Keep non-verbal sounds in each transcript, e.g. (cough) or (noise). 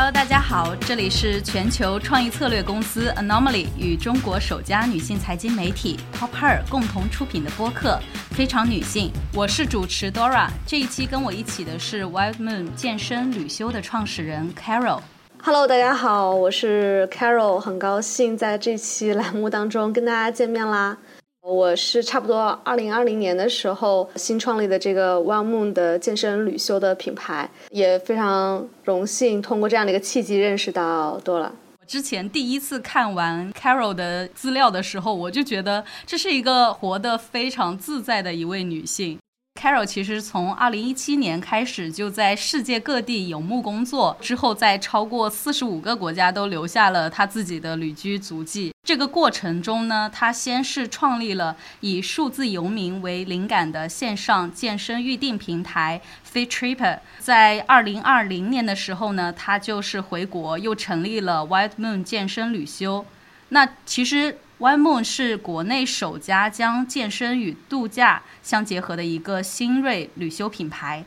Hello，大家好，这里是全球创意策略公司 Anomaly 与中国首家女性财经媒体 Top Her 共同出品的播客《非常女性》，我是主持 Dora。这一期跟我一起的是 Wild Moon 健身旅修的创始人 Carol。Hello，大家好，我是 Carol，很高兴在这期栏目当中跟大家见面啦。我是差不多二零二零年的时候新创立的这个 One Moon 的健身旅修的品牌，也非常荣幸通过这样的一个契机认识到多了。我之前第一次看完 Carol 的资料的时候，我就觉得这是一个活得非常自在的一位女性。Carol 其实从二零一七年开始就在世界各地游牧工作，之后在超过四十五个国家都留下了他自己的旅居足迹。这个过程中呢，他先是创立了以数字游民为灵感的线上健身预订平台 Fit Tripper。在二零二零年的时候呢，他就是回国又成立了 Wild Moon 健身旅修。那其实。One Moon 是国内首家将健身与度假相结合的一个新锐旅修品牌。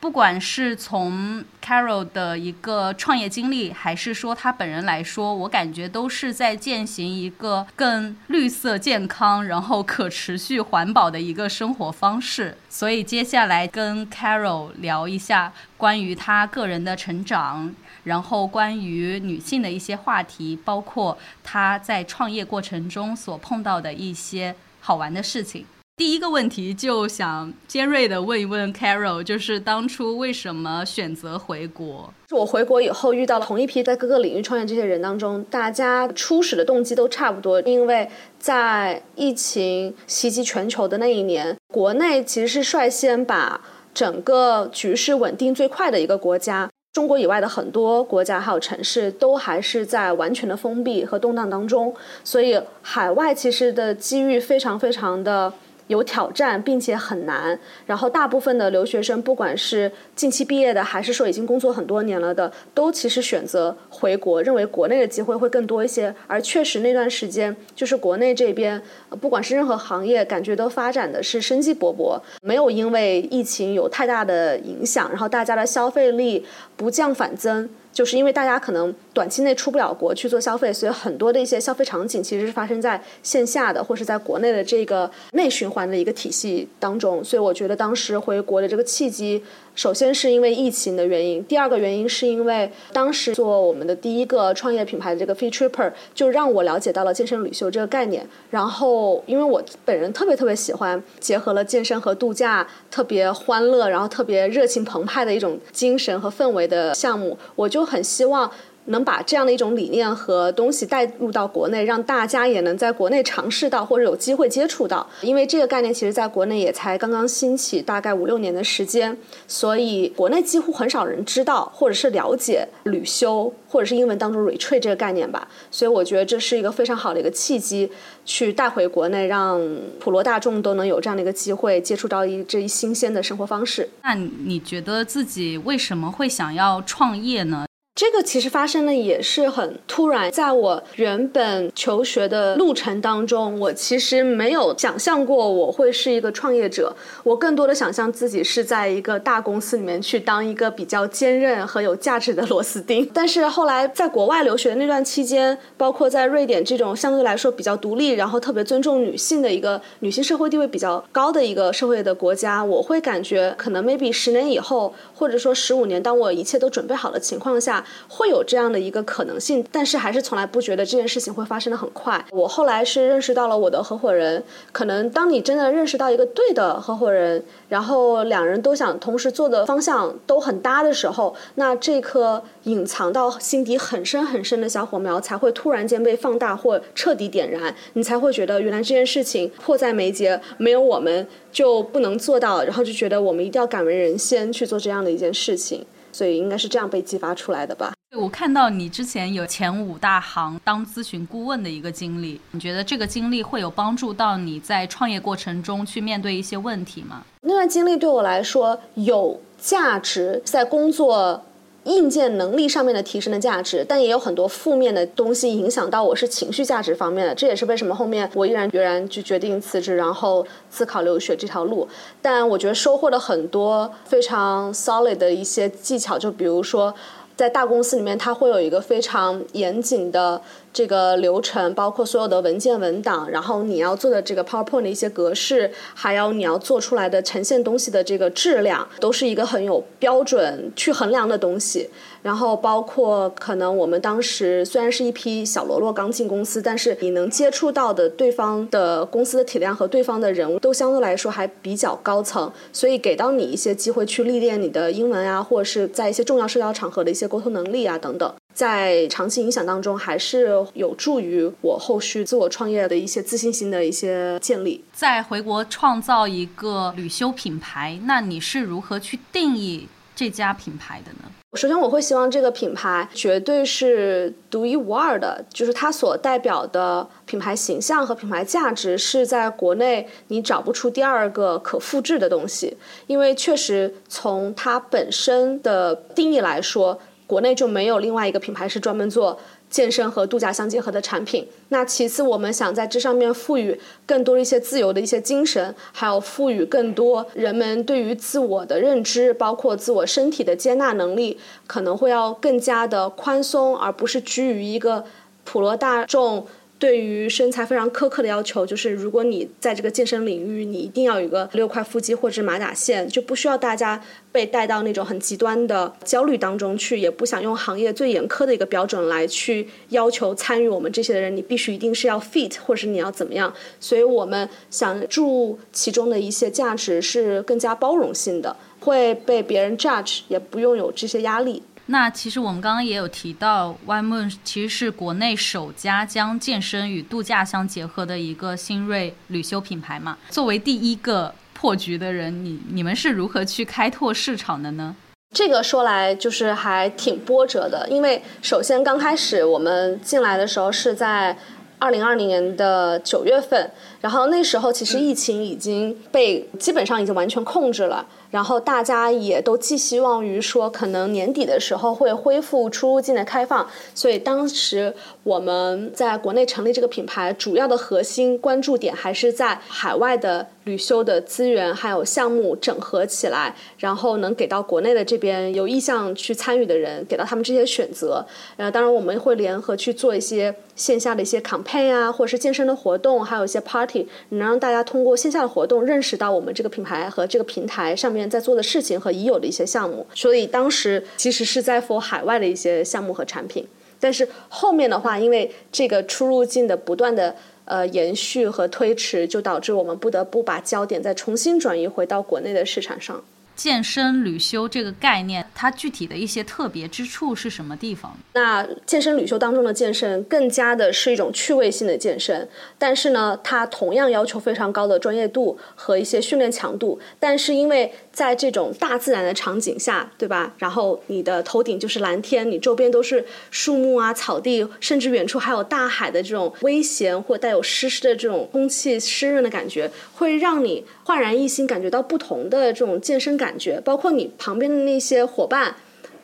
不管是从 Carol 的一个创业经历，还是说他本人来说，我感觉都是在践行一个更绿色、健康，然后可持续、环保的一个生活方式。所以接下来跟 Carol 聊一下关于他个人的成长。然后关于女性的一些话题，包括她在创业过程中所碰到的一些好玩的事情。第一个问题就想尖锐的问一问 Carol，就是当初为什么选择回国？我回国以后遇到了同一批在各个领域创业这些人当中，大家初始的动机都差不多，因为在疫情袭击全球的那一年，国内其实是率先把整个局势稳定最快的一个国家。中国以外的很多国家还有城市都还是在完全的封闭和动荡当中，所以海外其实的机遇非常非常的。有挑战，并且很难。然后，大部分的留学生，不管是近期毕业的，还是说已经工作很多年了的，都其实选择回国，认为国内的机会会更多一些。而确实那段时间，就是国内这边，不管是任何行业，感觉都发展的是生机勃勃，没有因为疫情有太大的影响，然后大家的消费力不降反增。就是因为大家可能短期内出不了国去做消费，所以很多的一些消费场景其实是发生在线下的，或是在国内的这个内循环的一个体系当中。所以我觉得当时回国的这个契机。首先是因为疫情的原因，第二个原因是因为当时做我们的第一个创业品牌的这个 Fit Tripper，就让我了解到了健身旅修这个概念。然后，因为我本人特别特别喜欢结合了健身和度假，特别欢乐，然后特别热情澎湃的一种精神和氛围的项目，我就很希望。能把这样的一种理念和东西带入到国内，让大家也能在国内尝试到或者有机会接触到。因为这个概念其实在国内也才刚刚兴起，大概五六年的时间，所以国内几乎很少人知道或者是了解旅修或者是英文当中 retreat 这个概念吧。所以我觉得这是一个非常好的一个契机，去带回国内，让普罗大众都能有这样的一个机会接触到一这一新鲜的生活方式。那你觉得自己为什么会想要创业呢？这个其实发生的也是很突然，在我原本求学的路程当中，我其实没有想象过我会是一个创业者。我更多的想象自己是在一个大公司里面去当一个比较坚韧和有价值的螺丝钉。但是后来在国外留学的那段期间，包括在瑞典这种相对来说比较独立，然后特别尊重女性的一个女性社会地位比较高的一个社会的国家，我会感觉可能 maybe 十年以后，或者说十五年，当我一切都准备好的情况下。会有这样的一个可能性，但是还是从来不觉得这件事情会发生的很快。我后来是认识到了我的合伙人，可能当你真的认识到一个对的合伙人，然后两人都想同时做的方向都很搭的时候，那这颗隐藏到心底很深很深的小火苗才会突然间被放大或彻底点燃，你才会觉得原来这件事情迫在眉睫，没有我们就不能做到，然后就觉得我们一定要敢为人先去做这样的一件事情。所以应该是这样被激发出来的吧？我看到你之前有前五大行当咨询顾问的一个经历，你觉得这个经历会有帮助到你在创业过程中去面对一些问题吗？那段经历对我来说有价值，在工作。硬件能力上面的提升的价值，但也有很多负面的东西影响到我是情绪价值方面的。这也是为什么后面我毅然决然就决定辞职，然后自考留学这条路。但我觉得收获了很多非常 solid 的一些技巧，就比如说。在大公司里面，它会有一个非常严谨的这个流程，包括所有的文件文档，然后你要做的这个 PowerPoint 的一些格式，还有你要做出来的呈现东西的这个质量，都是一个很有标准去衡量的东西。然后包括可能我们当时虽然是一批小喽啰刚进公司，但是你能接触到的对方的公司的体量和对方的人物都相对来说还比较高层，所以给到你一些机会去历练你的英文啊，或者是在一些重要社交场合的一些沟通能力啊等等，在长期影响当中还是有助于我后续自我创业的一些自信心的一些建立。在回国创造一个旅修品牌，那你是如何去定义这家品牌的呢？首先，我会希望这个品牌绝对是独一无二的，就是它所代表的品牌形象和品牌价值是在国内你找不出第二个可复制的东西。因为确实从它本身的定义来说，国内就没有另外一个品牌是专门做。健身和度假相结合的产品。那其次，我们想在这上面赋予更多一些自由的一些精神，还有赋予更多人们对于自我的认知，包括自我身体的接纳能力，可能会要更加的宽松，而不是拘于一个普罗大众。对于身材非常苛刻的要求，就是如果你在这个健身领域，你一定要有个六块腹肌或者马甲线，就不需要大家被带到那种很极端的焦虑当中去，也不想用行业最严苛的一个标准来去要求参与我们这些的人，你必须一定是要 fit，或者是你要怎么样。所以我们想注其中的一些价值是更加包容性的，会被别人 judge，也不用有这些压力。那其实我们刚刚也有提到，One Moon 其实是国内首家将健身与度假相结合的一个新锐旅修品牌嘛。作为第一个破局的人，你你们是如何去开拓市场的呢？这个说来就是还挺波折的，因为首先刚开始我们进来的时候是在二零二零年的九月份，然后那时候其实疫情已经被基本上已经完全控制了。然后大家也都寄希望于说，可能年底的时候会恢复出入境的开放，所以当时我们在国内成立这个品牌，主要的核心关注点还是在海外的旅修的资源还有项目整合起来，然后能给到国内的这边有意向去参与的人，给到他们这些选择。呃，当然我们会联合去做一些线下的一些 campaign 啊，或者是健身的活动，还有一些 party，能让大家通过线下的活动认识到我们这个品牌和这个平台上面。在做的事情和已有的一些项目，所以当时其实是在 for 海外的一些项目和产品，但是后面的话，因为这个出入境的不断的呃延续和推迟，就导致我们不得不把焦点再重新转移回到国内的市场上。健身旅修这个概念，它具体的一些特别之处是什么地方？那健身旅修当中的健身，更加的是一种趣味性的健身，但是呢，它同样要求非常高的专业度和一些训练强度。但是因为在这种大自然的场景下，对吧？然后你的头顶就是蓝天，你周边都是树木啊、草地，甚至远处还有大海的这种危险或带有湿湿的这种空气湿润的感觉，会让你焕然一新，感觉到不同的这种健身感。感觉，包括你旁边的那些伙伴，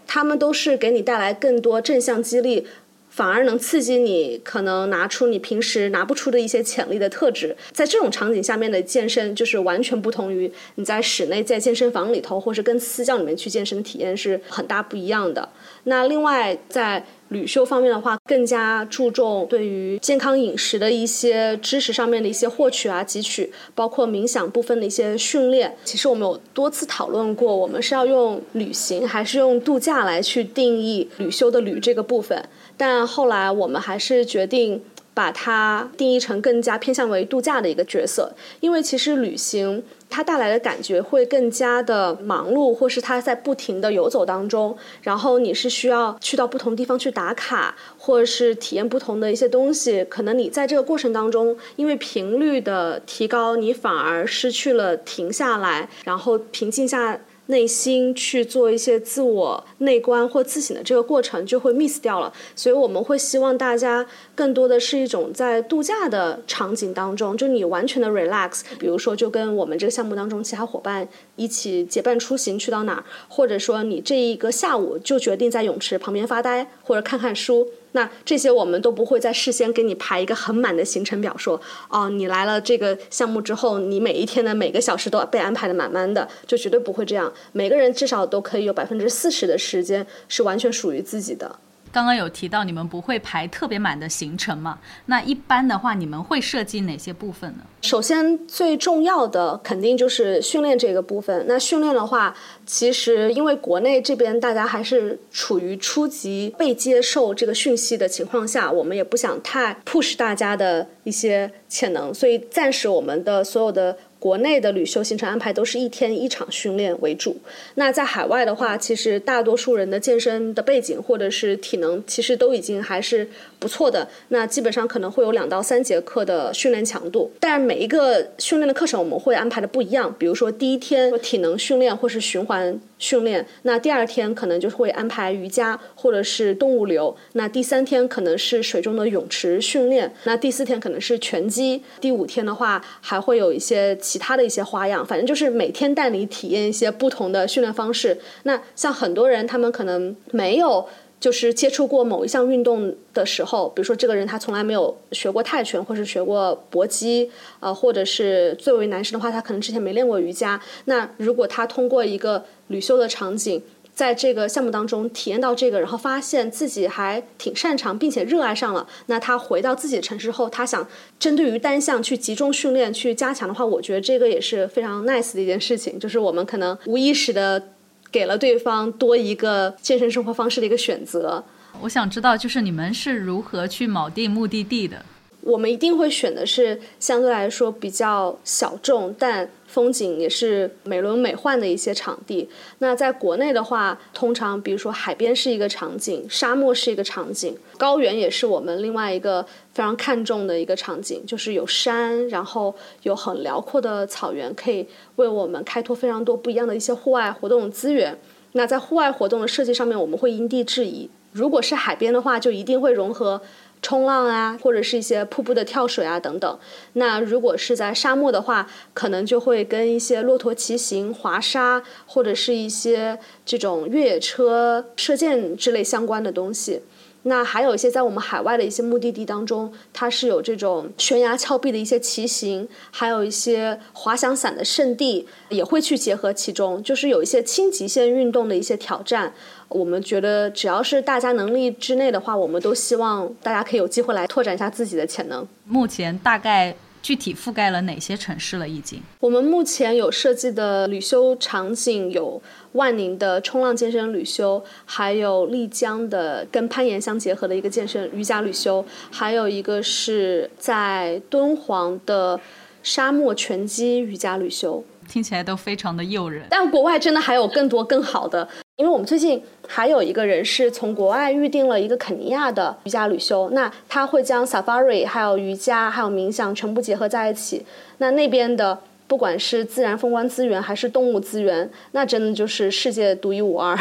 他们都是给你带来更多正向激励，反而能刺激你可能拿出你平时拿不出的一些潜力的特质。在这种场景下面的健身，就是完全不同于你在室内在健身房里头，或是跟私教里面去健身，体验是很大不一样的。那另外在。旅修方面的话，更加注重对于健康饮食的一些知识上面的一些获取啊、汲取，包括冥想部分的一些训练。其实我们有多次讨论过，我们是要用旅行还是用度假来去定义旅修的“旅”这个部分。但后来我们还是决定。把它定义成更加偏向为度假的一个角色，因为其实旅行它带来的感觉会更加的忙碌，或是它在不停的游走当中，然后你是需要去到不同地方去打卡，或是体验不同的一些东西。可能你在这个过程当中，因为频率的提高，你反而失去了停下来，然后平静下。内心去做一些自我内观或自省的这个过程就会 miss 掉了，所以我们会希望大家更多的是一种在度假的场景当中，就你完全的 relax，比如说就跟我们这个项目当中其他伙伴一起结伴出行去到哪儿，或者说你这一个下午就决定在泳池旁边发呆或者看看书。那这些我们都不会在事先给你排一个很满的行程表，说哦，你来了这个项目之后，你每一天的每个小时都要被安排的满满的，就绝对不会这样。每个人至少都可以有百分之四十的时间是完全属于自己的。刚刚有提到你们不会排特别满的行程嘛？那一般的话，你们会设计哪些部分呢？首先最重要的肯定就是训练这个部分。那训练的话，其实因为国内这边大家还是处于初级被接受这个讯息的情况下，我们也不想太 push 大家的一些潜能，所以暂时我们的所有的。国内的旅修行程安排都是一天一场训练为主。那在海外的话，其实大多数人的健身的背景或者是体能，其实都已经还是不错的。那基本上可能会有两到三节课的训练强度，但是每一个训练的课程我们会安排的不一样。比如说第一天体能训练或是循环。训练，那第二天可能就会安排瑜伽或者是动物流，那第三天可能是水中的泳池训练，那第四天可能是拳击，第五天的话还会有一些其他的一些花样，反正就是每天带你体验一些不同的训练方式。那像很多人他们可能没有。就是接触过某一项运动的时候，比如说这个人他从来没有学过泰拳，或是学过搏击，呃，或者是作为男生的话，他可能之前没练过瑜伽。那如果他通过一个旅修的场景，在这个项目当中体验到这个，然后发现自己还挺擅长，并且热爱上了，那他回到自己的城市后，他想针对于单项去集中训练、去加强的话，我觉得这个也是非常 nice 的一件事情。就是我们可能无意识的。给了对方多一个健身生活方式的一个选择。我想知道，就是你们是如何去锚定目的地的？我们一定会选的是相对来说比较小众，但风景也是美轮美奂的一些场地。那在国内的话，通常比如说海边是一个场景，沙漠是一个场景，高原也是我们另外一个非常看重的一个场景，就是有山，然后有很辽阔的草原，可以为我们开拓非常多不一样的一些户外活动资源。那在户外活动的设计上面，我们会因地制宜。如果是海边的话，就一定会融合。冲浪啊，或者是一些瀑布的跳水啊等等。那如果是在沙漠的话，可能就会跟一些骆驼骑行、滑沙，或者是一些这种越野车、射箭之类相关的东西。那还有一些在我们海外的一些目的地当中，它是有这种悬崖峭壁的一些骑行，还有一些滑翔伞的圣地，也会去结合其中，就是有一些轻极限运动的一些挑战。我们觉得只要是大家能力之内的话，我们都希望大家可以有机会来拓展一下自己的潜能。目前大概。具体覆盖了哪些城市了？已经，我们目前有设计的旅修场景有万宁的冲浪健身旅修，还有丽江的跟攀岩相结合的一个健身瑜伽旅修，还有一个是在敦煌的沙漠拳击瑜伽旅修。听起来都非常的诱人。但国外真的还有更多更好的。因为我们最近还有一个人是从国外预定了一个肯尼亚的瑜伽旅修，那他会将 safari 还有瑜伽还有冥想全部结合在一起。那那边的不管是自然风光资源还是动物资源，那真的就是世界独一无二。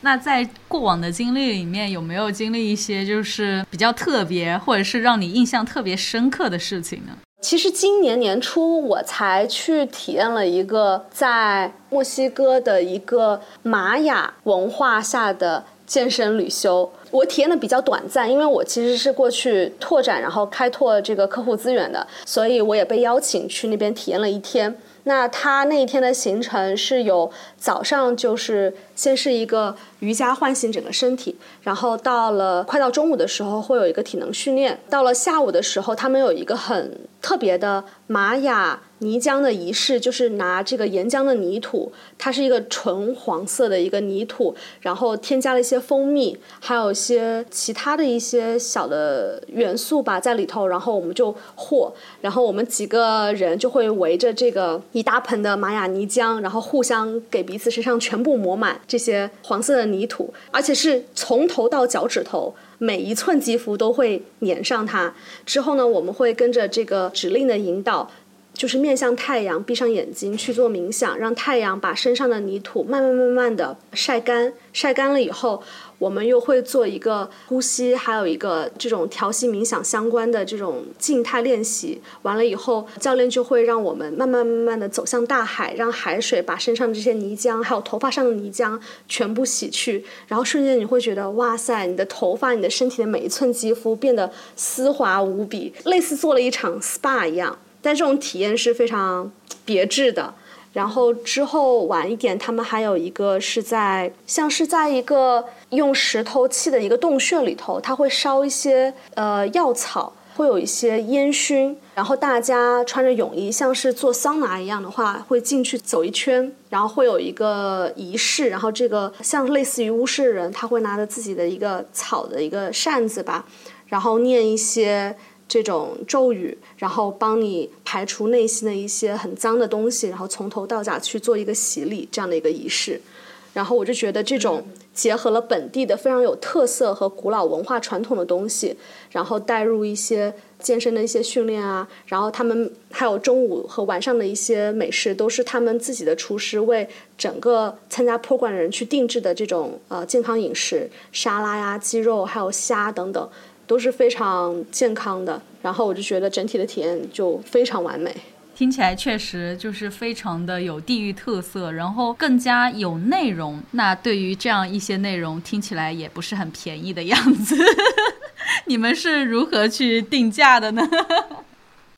那在过往的经历里面，有没有经历一些就是比较特别或者是让你印象特别深刻的事情呢？其实今年年初我才去体验了一个在墨西哥的一个玛雅文化下的健身旅修，我体验的比较短暂，因为我其实是过去拓展然后开拓这个客户资源的，所以我也被邀请去那边体验了一天。那他那一天的行程是有早上就是先是一个瑜伽唤醒整个身体，然后到了快到中午的时候会有一个体能训练，到了下午的时候他们有一个很特别的玛雅。泥浆的仪式就是拿这个岩浆的泥土，它是一个纯黄色的一个泥土，然后添加了一些蜂蜜，还有一些其他的一些小的元素吧在里头，然后我们就和，然后我们几个人就会围着这个一大盆的玛雅泥浆，然后互相给彼此身上全部抹满这些黄色的泥土，而且是从头到脚趾头每一寸肌肤都会粘上它。之后呢，我们会跟着这个指令的引导。就是面向太阳，闭上眼睛去做冥想，让太阳把身上的泥土慢慢慢慢的晒干。晒干了以后，我们又会做一个呼吸，还有一个这种调息冥想相关的这种静态练习。完了以后，教练就会让我们慢慢慢慢的走向大海，让海水把身上的这些泥浆，还有头发上的泥浆全部洗去。然后瞬间你会觉得，哇塞，你的头发、你的身体的每一寸肌肤变得丝滑无比，类似做了一场 SPA 一样。但这种体验是非常别致的。然后之后晚一点，他们还有一个是在像是在一个用石头砌的一个洞穴里头，他会烧一些呃药草，会有一些烟熏。然后大家穿着泳衣，像是做桑拿一样的话，会进去走一圈，然后会有一个仪式。然后这个像类似于巫师的人，他会拿着自己的一个草的一个扇子吧，然后念一些。这种咒语，然后帮你排除内心的一些很脏的东西，然后从头到脚去做一个洗礼这样的一个仪式。然后我就觉得这种结合了本地的非常有特色和古老文化传统的东西，然后带入一些健身的一些训练啊，然后他们还有中午和晚上的一些美食，都是他们自己的厨师为整个参加 program 的人去定制的这种呃健康饮食，沙拉呀、鸡肉还有虾等等。都是非常健康的，然后我就觉得整体的体验就非常完美。听起来确实就是非常的有地域特色，然后更加有内容。那对于这样一些内容，听起来也不是很便宜的样子。(laughs) 你们是如何去定价的呢？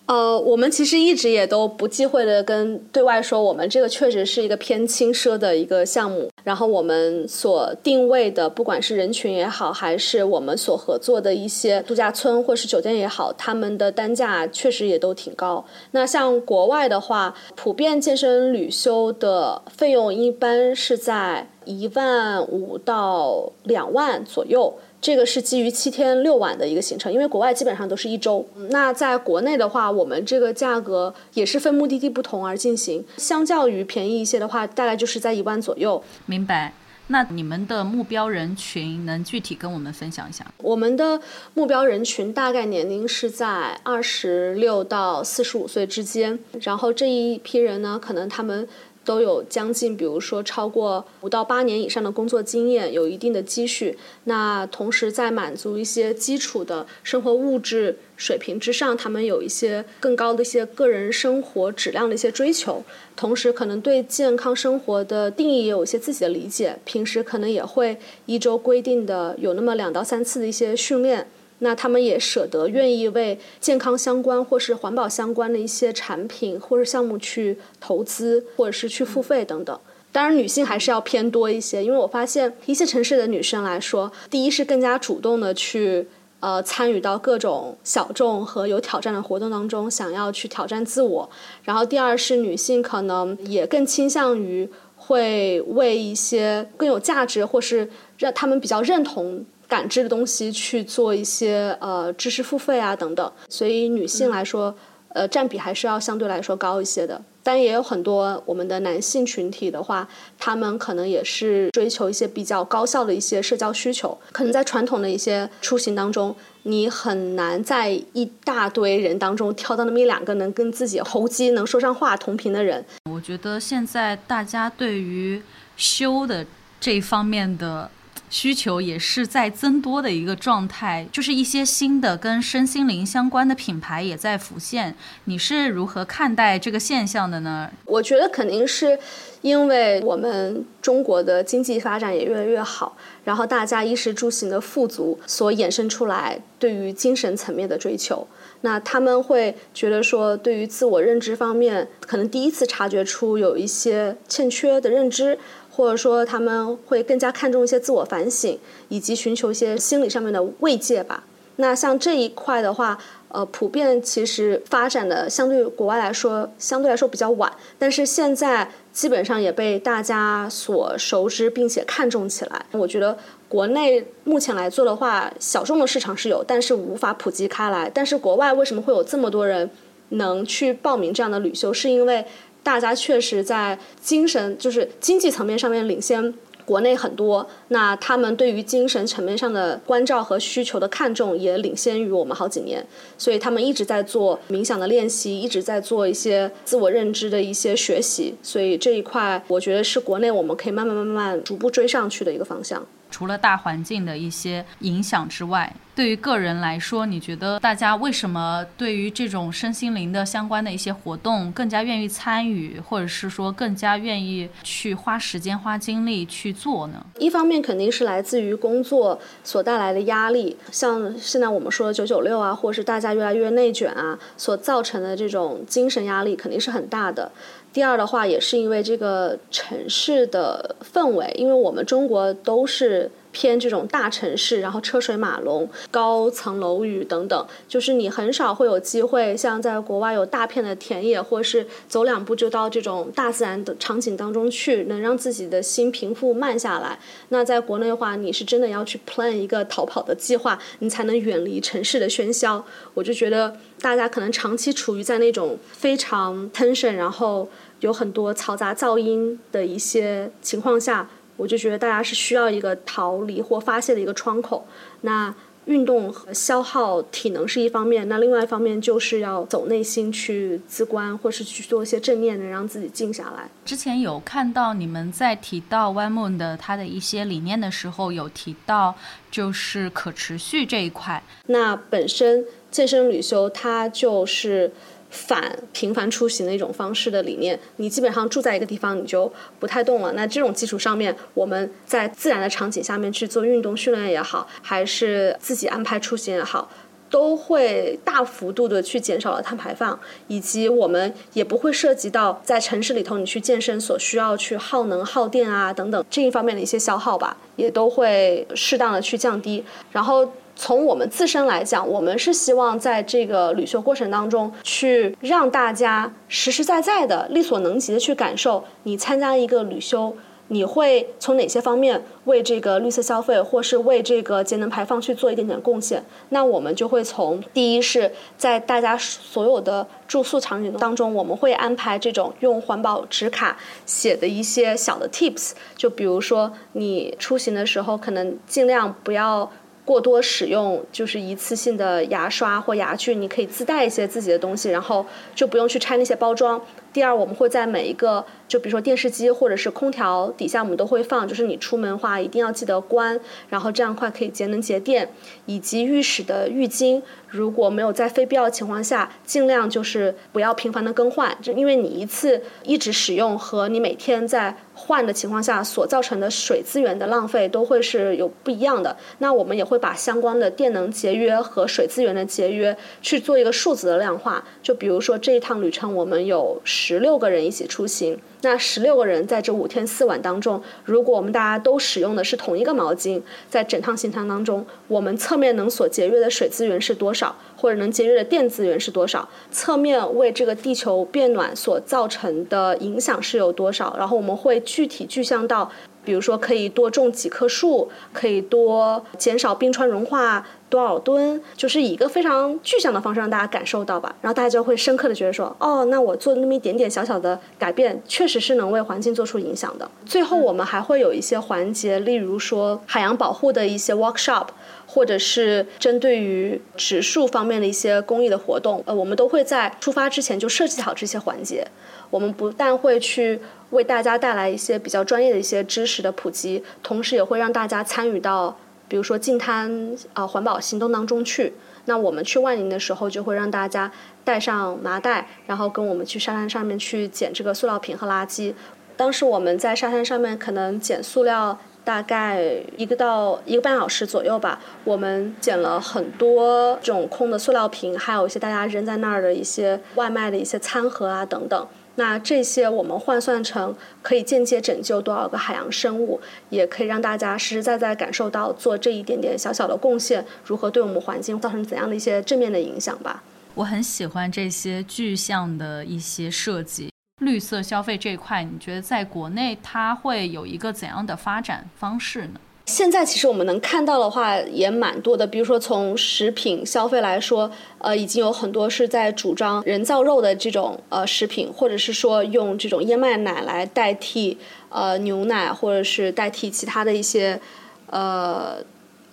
呃，我们其实一直也都不忌讳的跟对外说，我们这个确实是一个偏轻奢的一个项目。然后我们所定位的，不管是人群也好，还是我们所合作的一些度假村或是酒店也好，他们的单价确实也都挺高。那像国外的话，普遍健身旅修的费用一般是在一万五到两万左右。这个是基于七天六晚的一个行程，因为国外基本上都是一周。那在国内的话，我们这个价格也是分目的地不同而进行，相较于便宜一些的话，大概就是在一万左右。明白。那你们的目标人群能具体跟我们分享一下？我们的目标人群大概年龄是在二十六到四十五岁之间，然后这一批人呢，可能他们。都有将近，比如说超过五到八年以上的工作经验，有一定的积蓄。那同时在满足一些基础的生活物质水平之上，他们有一些更高的一些个人生活质量的一些追求。同时，可能对健康生活的定义也有一些自己的理解。平时可能也会一周规定的有那么两到三次的一些训练。那他们也舍得愿意为健康相关或是环保相关的一些产品或者项目去投资，或者是去付费等等。当然，女性还是要偏多一些，因为我发现一些城市的女生来说，第一是更加主动的去呃参与到各种小众和有挑战的活动当中，想要去挑战自我。然后第二是女性可能也更倾向于会为一些更有价值或是让他们比较认同。感知的东西去做一些呃知识付费啊等等，所以女性来说，呃占比还是要相对来说高一些的。但也有很多我们的男性群体的话，他们可能也是追求一些比较高效的一些社交需求。可能在传统的一些出行当中，你很难在一大堆人当中挑到那么一两个能跟自己投机、能说上话、同频的人。我觉得现在大家对于修的这方面的。需求也是在增多的一个状态，就是一些新的跟身心灵相关的品牌也在浮现。你是如何看待这个现象的呢？我觉得肯定是因为我们中国的经济发展也越来越好，然后大家衣食住行的富足所衍生出来对于精神层面的追求。那他们会觉得说，对于自我认知方面，可能第一次察觉出有一些欠缺的认知。或者说他们会更加看重一些自我反省，以及寻求一些心理上面的慰藉吧。那像这一块的话，呃，普遍其实发展的相对国外来说，相对来说比较晚，但是现在基本上也被大家所熟知，并且看重起来。我觉得国内目前来做的话，小众的市场是有，但是无法普及开来。但是国外为什么会有这么多人能去报名这样的旅修？是因为大家确实在精神就是经济层面上面领先国内很多，那他们对于精神层面上的关照和需求的看重也领先于我们好几年，所以他们一直在做冥想的练习，一直在做一些自我认知的一些学习，所以这一块我觉得是国内我们可以慢慢慢慢逐步追上去的一个方向。除了大环境的一些影响之外，对于个人来说，你觉得大家为什么对于这种身心灵的相关的一些活动更加愿意参与，或者是说更加愿意去花时间、花精力去做呢？一方面肯定是来自于工作所带来的压力，像现在我们说的九九六啊，或者是大家越来越内卷啊，所造成的这种精神压力肯定是很大的。第二的话，也是因为这个城市的氛围，因为我们中国都是偏这种大城市，然后车水马龙、高层楼宇等等，就是你很少会有机会像在国外有大片的田野，或是走两步就到这种大自然的场景当中去，能让自己的心平复慢下来。那在国内的话，你是真的要去 plan 一个逃跑的计划，你才能远离城市的喧嚣。我就觉得大家可能长期处于在那种非常 tension，然后。有很多嘈杂噪音的一些情况下，我就觉得大家是需要一个逃离或发泄的一个窗口。那运动和消耗体能是一方面，那另外一方面就是要走内心去自观，或是去做一些正念，能让自己静下来。之前有看到你们在提到 One Moon 的它的一些理念的时候，有提到就是可持续这一块。那本身健身旅修它就是。反频繁出行的一种方式的理念，你基本上住在一个地方，你就不太动了。那这种基础上面，我们在自然的场景下面去做运动训练也好，还是自己安排出行也好，都会大幅度的去减少了碳排放，以及我们也不会涉及到在城市里头你去健身所需要去耗能耗电啊等等这一方面的一些消耗吧，也都会适当的去降低，然后。从我们自身来讲，我们是希望在这个旅修过程当中，去让大家实实在在的、力所能及的去感受，你参加一个旅修，你会从哪些方面为这个绿色消费，或是为这个节能排放去做一点点贡献？那我们就会从第一是在大家所有的住宿场景当中，我们会安排这种用环保纸卡写的一些小的 tips，就比如说你出行的时候，可能尽量不要。过多使用就是一次性的牙刷或牙具，你可以自带一些自己的东西，然后就不用去拆那些包装。第二，我们会在每一个。就比如说电视机或者是空调底下，我们都会放，就是你出门的话一定要记得关，然后这样快可以节能节电。以及浴室的浴巾，如果没有在非必要情况下，尽量就是不要频繁的更换，就因为你一次一直使用和你每天在换的情况下所造成的水资源的浪费都会是有不一样的。那我们也会把相关的电能节约和水资源的节约去做一个数字的量化。就比如说这一趟旅程，我们有十十六个人一起出行。那十六个人在这五天四晚当中，如果我们大家都使用的是同一个毛巾，在整趟行程当中，我们侧面能所节约的水资源是多少，或者能节约的电资源是多少？侧面为这个地球变暖所造成的影响是有多少？然后我们会具体具象到。比如说，可以多种几棵树，可以多减少冰川融化多少吨，就是以一个非常具象的方式让大家感受到吧。然后大家就会深刻的觉得说，哦，那我做那么一点点小小的改变，确实是能为环境做出影响的。最后，我们还会有一些环节，例如说海洋保护的一些 workshop，或者是针对于植树方面的一些公益的活动，呃，我们都会在出发之前就设计好这些环节。我们不但会去。为大家带来一些比较专业的一些知识的普及，同时也会让大家参与到，比如说净滩啊环保行动当中去。那我们去万宁的时候，就会让大家带上麻袋，然后跟我们去沙滩上面去捡这个塑料瓶和垃圾。当时我们在沙滩上面可能捡塑料大概一个到一个半小时左右吧，我们捡了很多这种空的塑料瓶，还有一些大家扔在那儿的一些外卖的一些餐盒啊等等。那这些我们换算成可以间接拯救多少个海洋生物，也可以让大家实实在在感受到做这一点点小小的贡献，如何对我们环境造成怎样的一些正面的影响吧。我很喜欢这些具象的一些设计。绿色消费这一块，你觉得在国内它会有一个怎样的发展方式呢？现在其实我们能看到的话也蛮多的，比如说从食品消费来说，呃，已经有很多是在主张人造肉的这种呃食品，或者是说用这种燕麦奶来代替呃牛奶，或者是代替其他的一些呃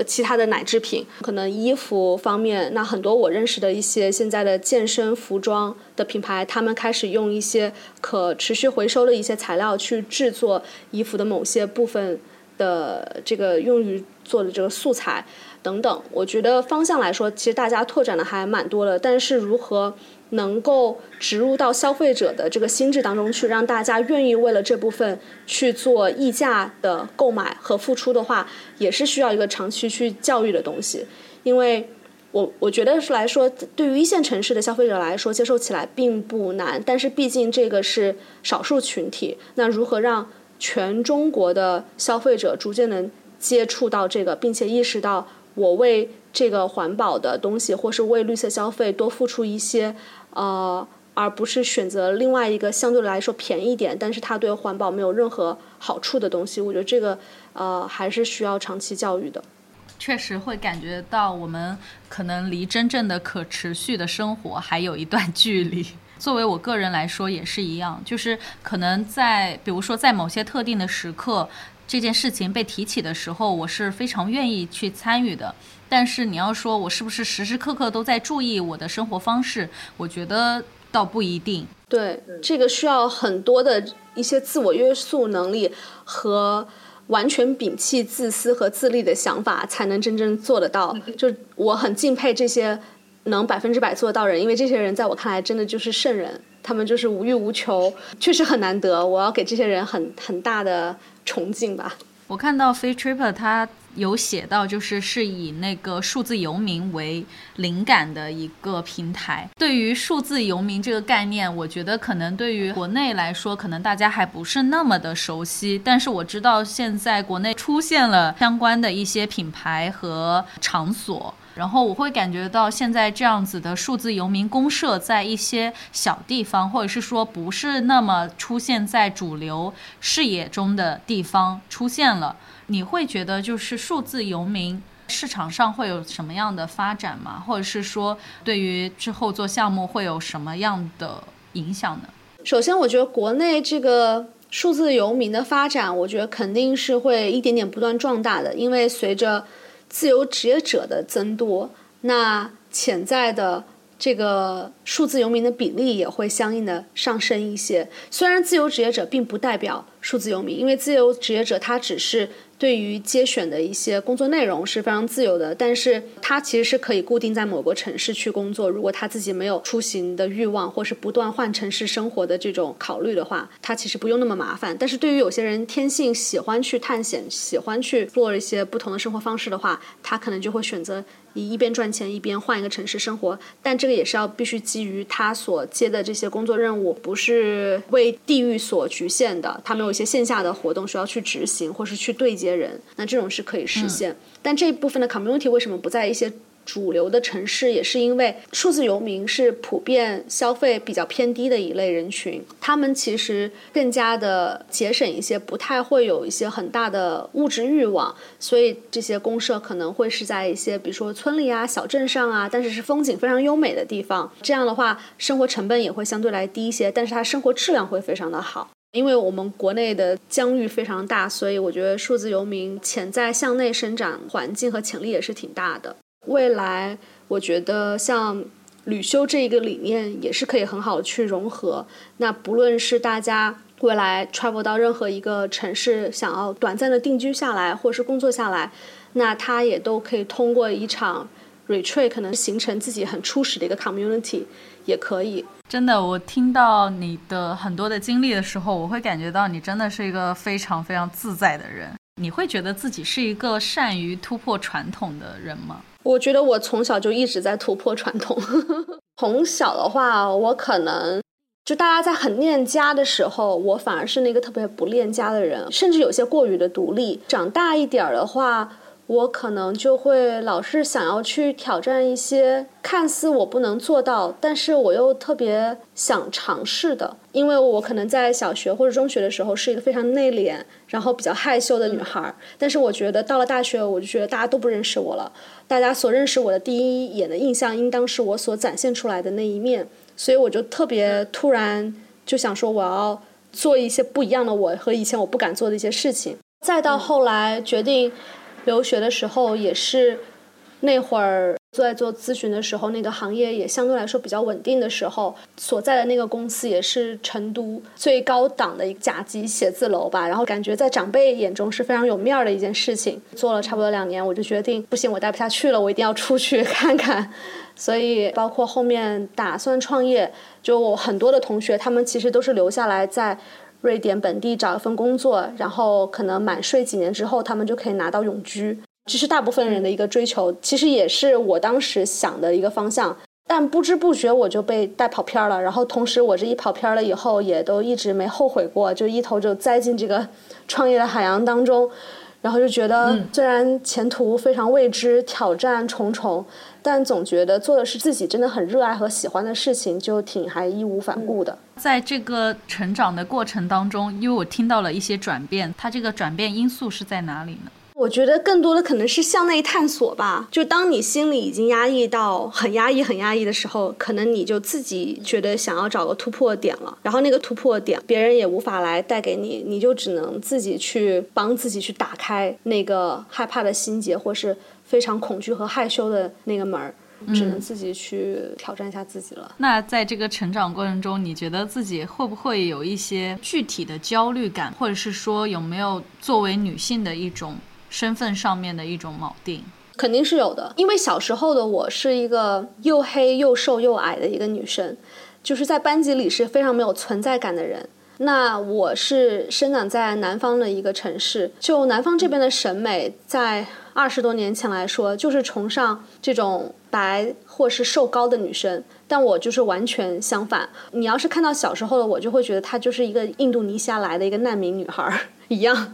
其他的奶制品。可能衣服方面，那很多我认识的一些现在的健身服装的品牌，他们开始用一些可持续回收的一些材料去制作衣服的某些部分。的这个用于做的这个素材等等，我觉得方向来说，其实大家拓展的还蛮多的。但是如何能够植入到消费者的这个心智当中去，让大家愿意为了这部分去做溢价的购买和付出的话，也是需要一个长期去教育的东西。因为我我觉得是来说，对于一线城市的消费者来说，接受起来并不难。但是毕竟这个是少数群体，那如何让？全中国的消费者逐渐能接触到这个，并且意识到我为这个环保的东西，或是为绿色消费多付出一些，呃，而不是选择另外一个相对来说便宜点，但是它对环保没有任何好处的东西。我觉得这个呃还是需要长期教育的。确实会感觉到我们可能离真正的可持续的生活还有一段距离。作为我个人来说也是一样，就是可能在比如说在某些特定的时刻，这件事情被提起的时候，我是非常愿意去参与的。但是你要说我是不是时时刻刻都在注意我的生活方式，我觉得倒不一定。对，这个需要很多的一些自我约束能力和完全摒弃自私和自利的想法，才能真正做得到。就我很敬佩这些。能百分之百做到人，因为这些人在我看来真的就是圣人，他们就是无欲无求，确实很难得。我要给这些人很很大的崇敬吧。我看到 Free Tripper 他有写到，就是是以那个数字游民为灵感的一个平台。对于数字游民这个概念，我觉得可能对于国内来说，可能大家还不是那么的熟悉。但是我知道现在国内出现了相关的一些品牌和场所。然后我会感觉到，现在这样子的数字游民公社，在一些小地方，或者是说不是那么出现在主流视野中的地方出现了。你会觉得，就是数字游民市场上会有什么样的发展吗？或者是说，对于之后做项目会有什么样的影响呢？首先，我觉得国内这个数字游民的发展，我觉得肯定是会一点点不断壮大的，因为随着自由职业者的增多，那潜在的这个数字游民的比例也会相应的上升一些。虽然自由职业者并不代表数字游民，因为自由职业者他只是。对于接选的一些工作内容是非常自由的，但是他其实是可以固定在某个城市去工作。如果他自己没有出行的欲望，或是不断换城市生活的这种考虑的话，他其实不用那么麻烦。但是对于有些人天性喜欢去探险，喜欢去做一些不同的生活方式的话，他可能就会选择。一一边赚钱一边换一个城市生活，但这个也是要必须基于他所接的这些工作任务，不是为地域所局限的。他们有一些线下的活动需要去执行，或是去对接人，那这种是可以实现。但这一部分的 community 为什么不在一些？主流的城市也是因为数字游民是普遍消费比较偏低的一类人群，他们其实更加的节省一些，不太会有一些很大的物质欲望，所以这些公社可能会是在一些比如说村里啊、小镇上啊，但是是风景非常优美的地方。这样的话，生活成本也会相对来低一些，但是它生活质量会非常的好。因为我们国内的疆域非常大，所以我觉得数字游民潜在向内生长环境和潜力也是挺大的。未来，我觉得像旅修这一个理念也是可以很好的去融合。那不论是大家未来 travel 到任何一个城市，想要短暂的定居下来，或是工作下来，那他也都可以通过一场 retreat，可能形成自己很初始的一个 community，也可以。真的，我听到你的很多的经历的时候，我会感觉到你真的是一个非常非常自在的人。你会觉得自己是一个善于突破传统的人吗？我觉得我从小就一直在突破传统。(laughs) 从小的话，我可能就大家在很恋家的时候，我反而是那个特别不恋家的人，甚至有些过于的独立。长大一点儿的话，我可能就会老是想要去挑战一些看似我不能做到，但是我又特别想尝试的。因为我可能在小学或者中学的时候是一个非常内敛，然后比较害羞的女孩，但是我觉得到了大学，我就觉得大家都不认识我了。大家所认识我的第一眼的印象，应当是我所展现出来的那一面，所以我就特别突然就想说，我要做一些不一样的我和以前我不敢做的一些事情。再到后来决定。留学的时候也是，那会儿在做咨询的时候，那个行业也相对来说比较稳定的时候，所在的那个公司也是成都最高档的一个甲级写字楼吧。然后感觉在长辈眼中是非常有面儿的一件事情。做了差不多两年，我就决定不行，我待不下去了，我一定要出去看看。所以包括后面打算创业，就我很多的同学，他们其实都是留下来在。瑞典本地找一份工作，然后可能满税几年之后，他们就可以拿到永居。这是大部分人的一个追求，其实也是我当时想的一个方向。但不知不觉我就被带跑偏了，然后同时我这一跑偏了以后，也都一直没后悔过，就一头就栽进这个 (laughs) 创业的海洋当中。然后就觉得，虽然前途非常未知，挑战重重，但总觉得做的是自己真的很热爱和喜欢的事情，就挺还义无反顾的。在这个成长的过程当中，因为我听到了一些转变，它这个转变因素是在哪里呢？我觉得更多的可能是向内探索吧。就当你心里已经压抑到很压抑、很压抑的时候，可能你就自己觉得想要找个突破点了。然后那个突破点，别人也无法来带给你，你就只能自己去帮自己去打开那个害怕的心结，或是非常恐惧和害羞的那个门儿，只能自己去挑战一下自己了。那在这个成长过程中，你觉得自己会不会有一些具体的焦虑感，或者是说有没有作为女性的一种？身份上面的一种锚定，肯定是有的。因为小时候的我是一个又黑又瘦又矮的一个女生，就是在班级里是非常没有存在感的人。那我是生长在南方的一个城市，就南方这边的审美，在二十多年前来说，就是崇尚这种白或是瘦高的女生。但我就是完全相反。你要是看到小时候的我，就会觉得她就是一个印度尼西亚来的一个难民女孩一样。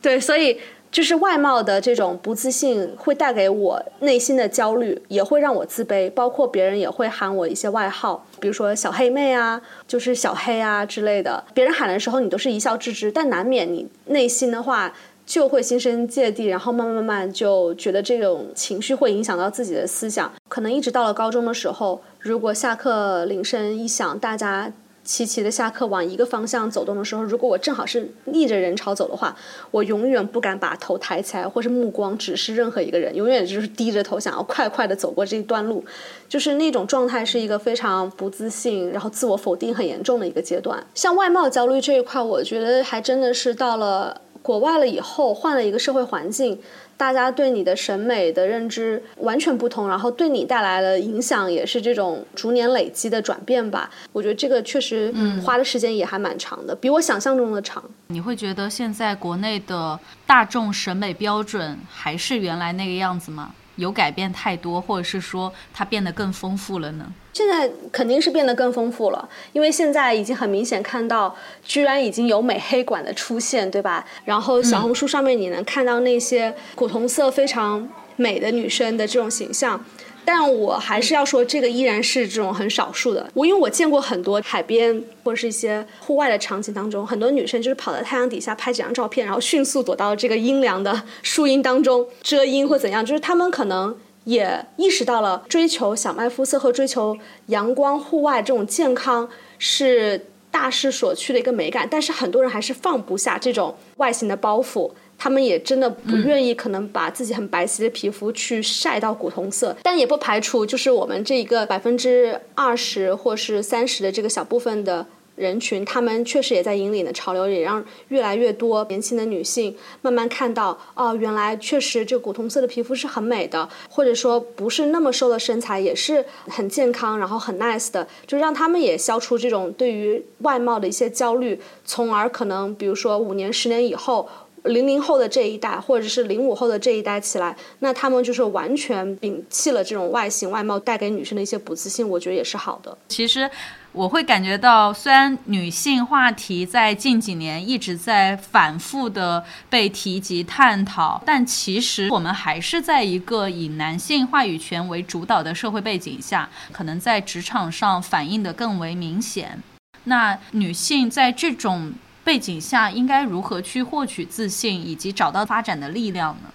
对，所以。就是外貌的这种不自信，会带给我内心的焦虑，也会让我自卑。包括别人也会喊我一些外号，比如说小黑妹啊，就是小黑啊之类的。别人喊的时候，你都是一笑置之，但难免你内心的话就会心生芥蒂，然后慢慢慢慢就觉得这种情绪会影响到自己的思想。可能一直到了高中的时候，如果下课铃声一响，大家。齐齐的下课往一个方向走动的时候，如果我正好是逆着人潮走的话，我永远不敢把头抬起来，或是目光直视任何一个人，永远就是低着头，想要快快的走过这一段路，就是那种状态是一个非常不自信，然后自我否定很严重的一个阶段。像外貌焦虑这一块，我觉得还真的是到了国外了以后，换了一个社会环境。大家对你的审美的认知完全不同，然后对你带来的影响也是这种逐年累积的转变吧。我觉得这个确实花的时间也还蛮长的，比我想象中的长。你会觉得现在国内的大众审美标准还是原来那个样子吗？有改变太多，或者是说它变得更丰富了呢？现在肯定是变得更丰富了，因为现在已经很明显看到，居然已经有美黑馆的出现，对吧？然后小红书上面你能看到那些古铜色非常美的女生的这种形象。但我还是要说，这个依然是这种很少数的。我因为我见过很多海边或者是一些户外的场景当中，很多女生就是跑到太阳底下拍几张照片，然后迅速躲到这个阴凉的树荫当中遮阴或怎样。就是她们可能也意识到了追求小麦肤色和追求阳光户外这种健康是大势所趋的一个美感，但是很多人还是放不下这种外形的包袱。他们也真的不愿意，可能把自己很白皙的皮肤去晒到古铜色，但也不排除，就是我们这一个百分之二十或是三十的这个小部分的人群，他们确实也在引领的潮流，也让越来越多年轻的女性慢慢看到，哦，原来确实这古铜色的皮肤是很美的，或者说不是那么瘦的身材也是很健康，然后很 nice 的，就让他们也消除这种对于外貌的一些焦虑，从而可能比如说五年、十年以后。零零后的这一代，或者是零五后的这一代起来，那他们就是完全摒弃了这种外形外貌带给女生的一些不自信，我觉得也是好的。其实，我会感觉到，虽然女性话题在近几年一直在反复的被提及探讨，但其实我们还是在一个以男性话语权为主导的社会背景下，可能在职场上反映的更为明显。那女性在这种背景下，应该如何去获取自信，以及找到发展的力量呢？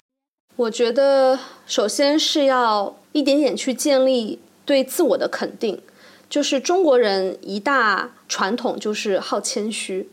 我觉得，首先是要一点点去建立对自我的肯定。就是中国人一大传统就是好谦虚，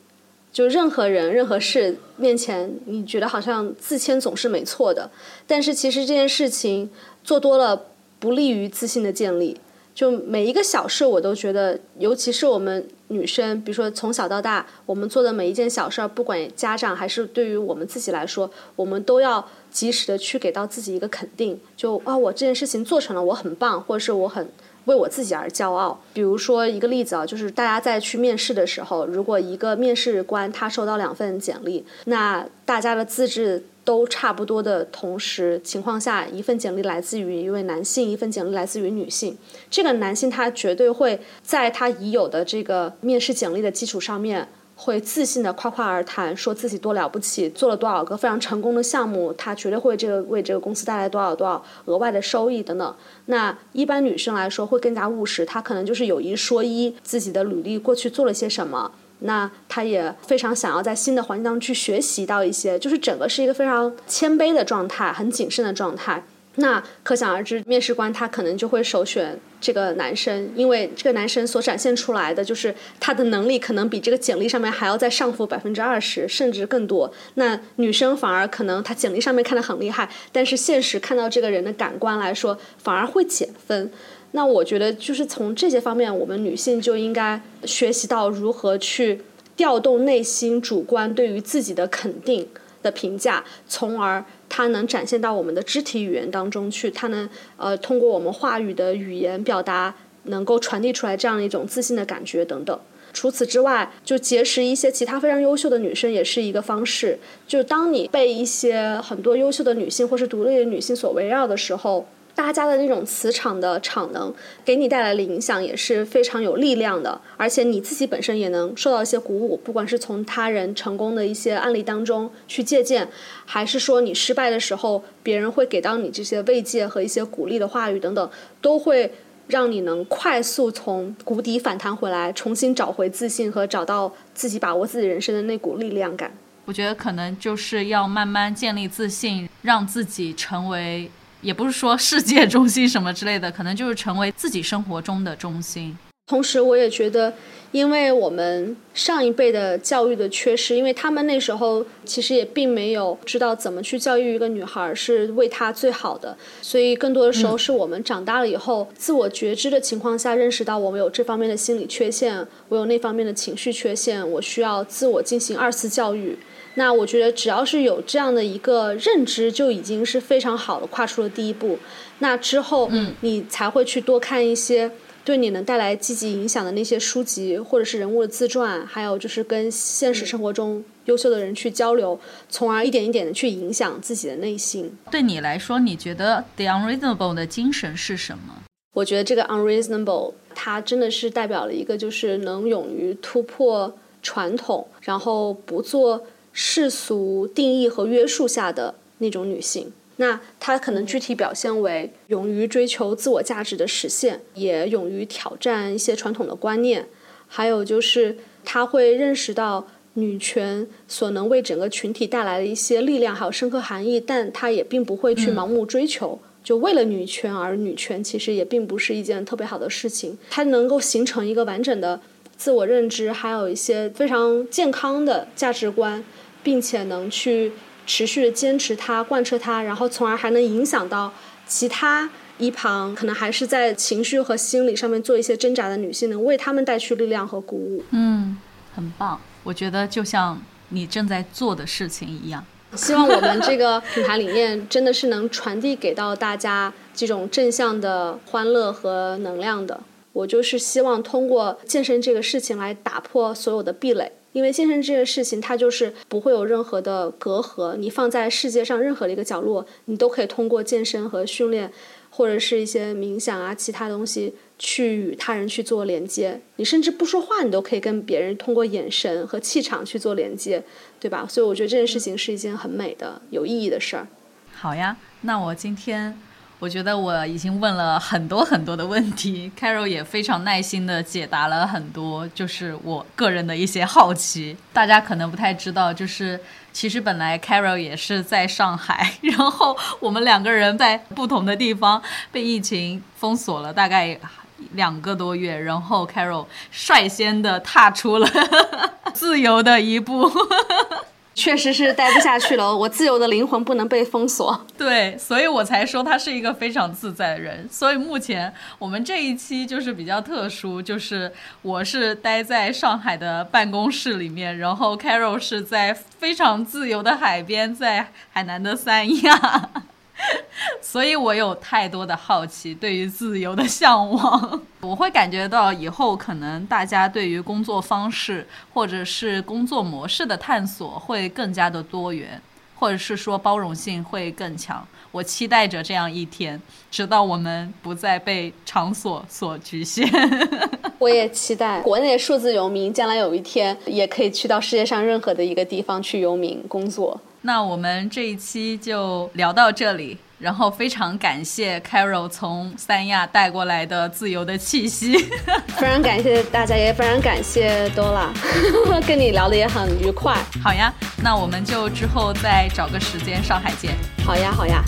就任何人、任何事面前，你觉得好像自谦总是没错的。但是其实这件事情做多了，不利于自信的建立。就每一个小事，我都觉得，尤其是我们女生，比如说从小到大，我们做的每一件小事儿，不管家长还是对于我们自己来说，我们都要及时的去给到自己一个肯定。就啊，我这件事情做成了，我很棒，或者是我很。为我自己而骄傲。比如说一个例子啊，就是大家在去面试的时候，如果一个面试官他收到两份简历，那大家的资质都差不多的同时情况下，一份简历来自于一位男性，一份简历来自于女性，这个男性他绝对会在他已有的这个面试简历的基础上面。会自信的夸夸而谈，说自己多了不起，做了多少个非常成功的项目，他绝对会这个为这个公司带来多少多少额外的收益等等。那一般女生来说会更加务实，她可能就是有一说一，自己的履历过去做了些什么，那他也非常想要在新的环境当中去学习到一些，就是整个是一个非常谦卑的状态，很谨慎的状态。那可想而知，面试官他可能就会首选这个男生，因为这个男生所展现出来的就是他的能力可能比这个简历上面还要再上浮百分之二十，甚至更多。那女生反而可能她简历上面看的很厉害，但是现实看到这个人的感官来说，反而会减分。那我觉得就是从这些方面，我们女性就应该学习到如何去调动内心主观对于自己的肯定的评价，从而。它能展现到我们的肢体语言当中去，它能呃通过我们话语的语言表达，能够传递出来这样一种自信的感觉等等。除此之外，就结识一些其他非常优秀的女生也是一个方式。就当你被一些很多优秀的女性或是独立的女性所围绕的时候。大家的那种磁场的场能，给你带来的影响也是非常有力量的，而且你自己本身也能受到一些鼓舞，不管是从他人成功的一些案例当中去借鉴，还是说你失败的时候，别人会给到你这些慰藉和一些鼓励的话语等等，都会让你能快速从谷底反弹回来，重新找回自信和找到自己把握自己人生的那股力量感。我觉得可能就是要慢慢建立自信，让自己成为。也不是说世界中心什么之类的，可能就是成为自己生活中的中心。同时，我也觉得，因为我们上一辈的教育的缺失，因为他们那时候其实也并没有知道怎么去教育一个女孩是为她最好的，所以更多的时候是我们长大了以后，自我觉知的情况下，认识到我们有这方面的心理缺陷，我有那方面的情绪缺陷，我需要自我进行二次教育。那我觉得，只要是有这样的一个认知，就已经是非常好的，跨出了第一步。那之后，嗯，你才会去多看一些对你能带来积极影响的那些书籍，或者是人物的自传，还有就是跟现实生活中优秀的人去交流，从而一点一点的去影响自己的内心。对你来说，你觉得 The Unreasonable 的精神是什么？我觉得这个 Unreasonable，它真的是代表了一个就是能勇于突破传统，然后不做。世俗定义和约束下的那种女性，那她可能具体表现为勇于追求自我价值的实现，也勇于挑战一些传统的观念，还有就是她会认识到女权所能为整个群体带来的一些力量，还有深刻含义，但她也并不会去盲目追求，就为了女权而女权，其实也并不是一件特别好的事情。它能够形成一个完整的自我认知，还有一些非常健康的价值观。并且能去持续的坚持它、贯彻它，然后从而还能影响到其他一旁可能还是在情绪和心理上面做一些挣扎的女性，能为她们带去力量和鼓舞。嗯，很棒，我觉得就像你正在做的事情一样。希望我们这个品牌理念真的是能传递给到大家这种正向的欢乐和能量的。我就是希望通过健身这个事情来打破所有的壁垒。因为健身这件事情，它就是不会有任何的隔阂。你放在世界上任何的一个角落，你都可以通过健身和训练，或者是一些冥想啊，其他东西去与他人去做连接。你甚至不说话，你都可以跟别人通过眼神和气场去做连接，对吧？所以我觉得这件事情是一件很美的、有意义的事儿。好呀，那我今天。我觉得我已经问了很多很多的问题，(laughs) Carol 也非常耐心的解答了很多，就是我个人的一些好奇。大家可能不太知道，就是其实本来 Carol 也是在上海，(laughs) 然后我们两个人在不同的地方被疫情封锁了大概两个多月，然后 Carol 率先的踏出了 (laughs) 自由的一步。确实是待不下去了，(laughs) 我自由的灵魂不能被封锁。对，所以我才说他是一个非常自在的人。所以目前我们这一期就是比较特殊，就是我是待在上海的办公室里面，然后 Carol 是在非常自由的海边，在海南的三亚。(laughs) 所以我有太多的好奇，对于自由的向往，(laughs) 我会感觉到以后可能大家对于工作方式或者是工作模式的探索会更加的多元，或者是说包容性会更强。我期待着这样一天，直到我们不再被场所所局限。(laughs) 我也期待国内数字游民将来有一天也可以去到世界上任何的一个地方去游民工作。那我们这一期就聊到这里，然后非常感谢 Carol 从三亚带过来的自由的气息，(laughs) 非常感谢大家，也非常感谢 Dola，(laughs) 跟你聊的也很愉快。好呀，那我们就之后再找个时间上海见。好呀，好呀。